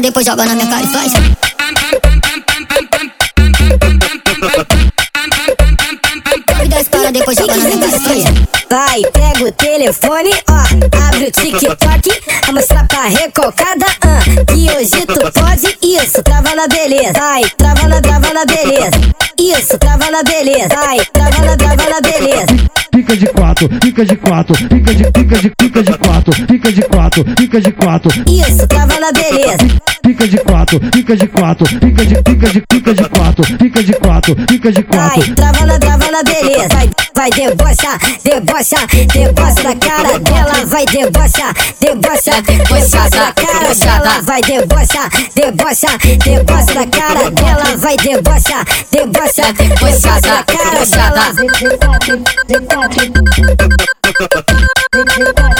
depois joga na minha cara e faz. Dez para depois joga na minha cara e faz. Vai, pega o telefone, ó, abre o TikTok, vai mostrar pra recalcada, ah, que hoje tu pode isso, trava na beleza, vai, trava na, trava na beleza, isso, trava na beleza, vai, trava na, trava na beleza. Fica de quatro, fica de quatro, fica de, fica de, fica de quatro, fica de quatro, fica de quatro, Isso, trava na beleza. fica de quatro, fica de quatro, fica de, fica de, fica de quatro, fica de quatro, fica de Vai, quatro. trava na, trava na beleza. Vai, vai debochar, debochar, debocha da cara dela. Vai debochar, debochar, debocha da cara dela. Vai debochar, debochar, debocha da cara dela. Vai debochar, debochar, debocha da cara dela.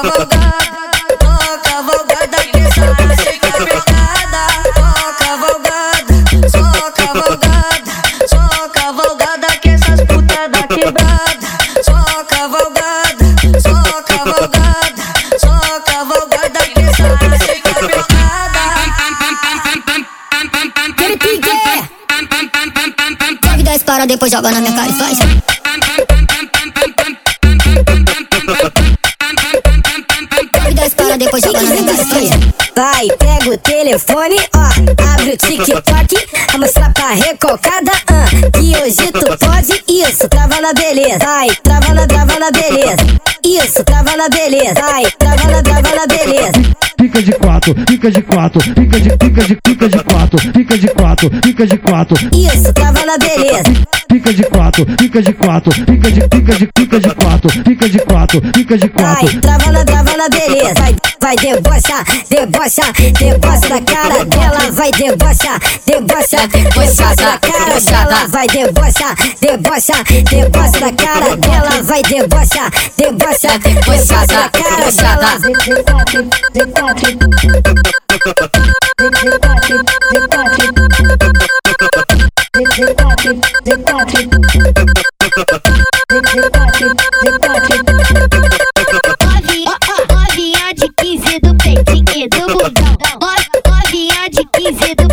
cavalgada, cavalgada que putas da quebrada. Só cavalgada, só cavalgada, que essas putas da quebrada. Só cavalgada, só cavalgada, que dez para depois joga na minha cara e faz. Vai, pega o telefone, ó, abre o TikTok, vai mostrar pra recalcada, ah, que hoje tu pode isso, trava na beleza, vai, trava na, trava na beleza, isso, trava na beleza, vai, trava na, trava. Fica de quatro, fica de quatro, fica de, fica de, fica de quatro, fica de quatro, fica de quatro, Isso, trava na beleza. fica de quatro, fica de quatro, fica de, fica de, fica de quatro, fica de quatro, fica de Vai, quatro. trava na, trava na beleza. Vai, vai debochar, debochar, debocha da cara dela. Vai debochar, debochar, debocha da cara dela. Vai debochar, debochar, debocha da cara dela. Vai debochar, debochar, debocha da cara dela. Novinha de 15 do peitinho e do bundão. Novinha de 15 do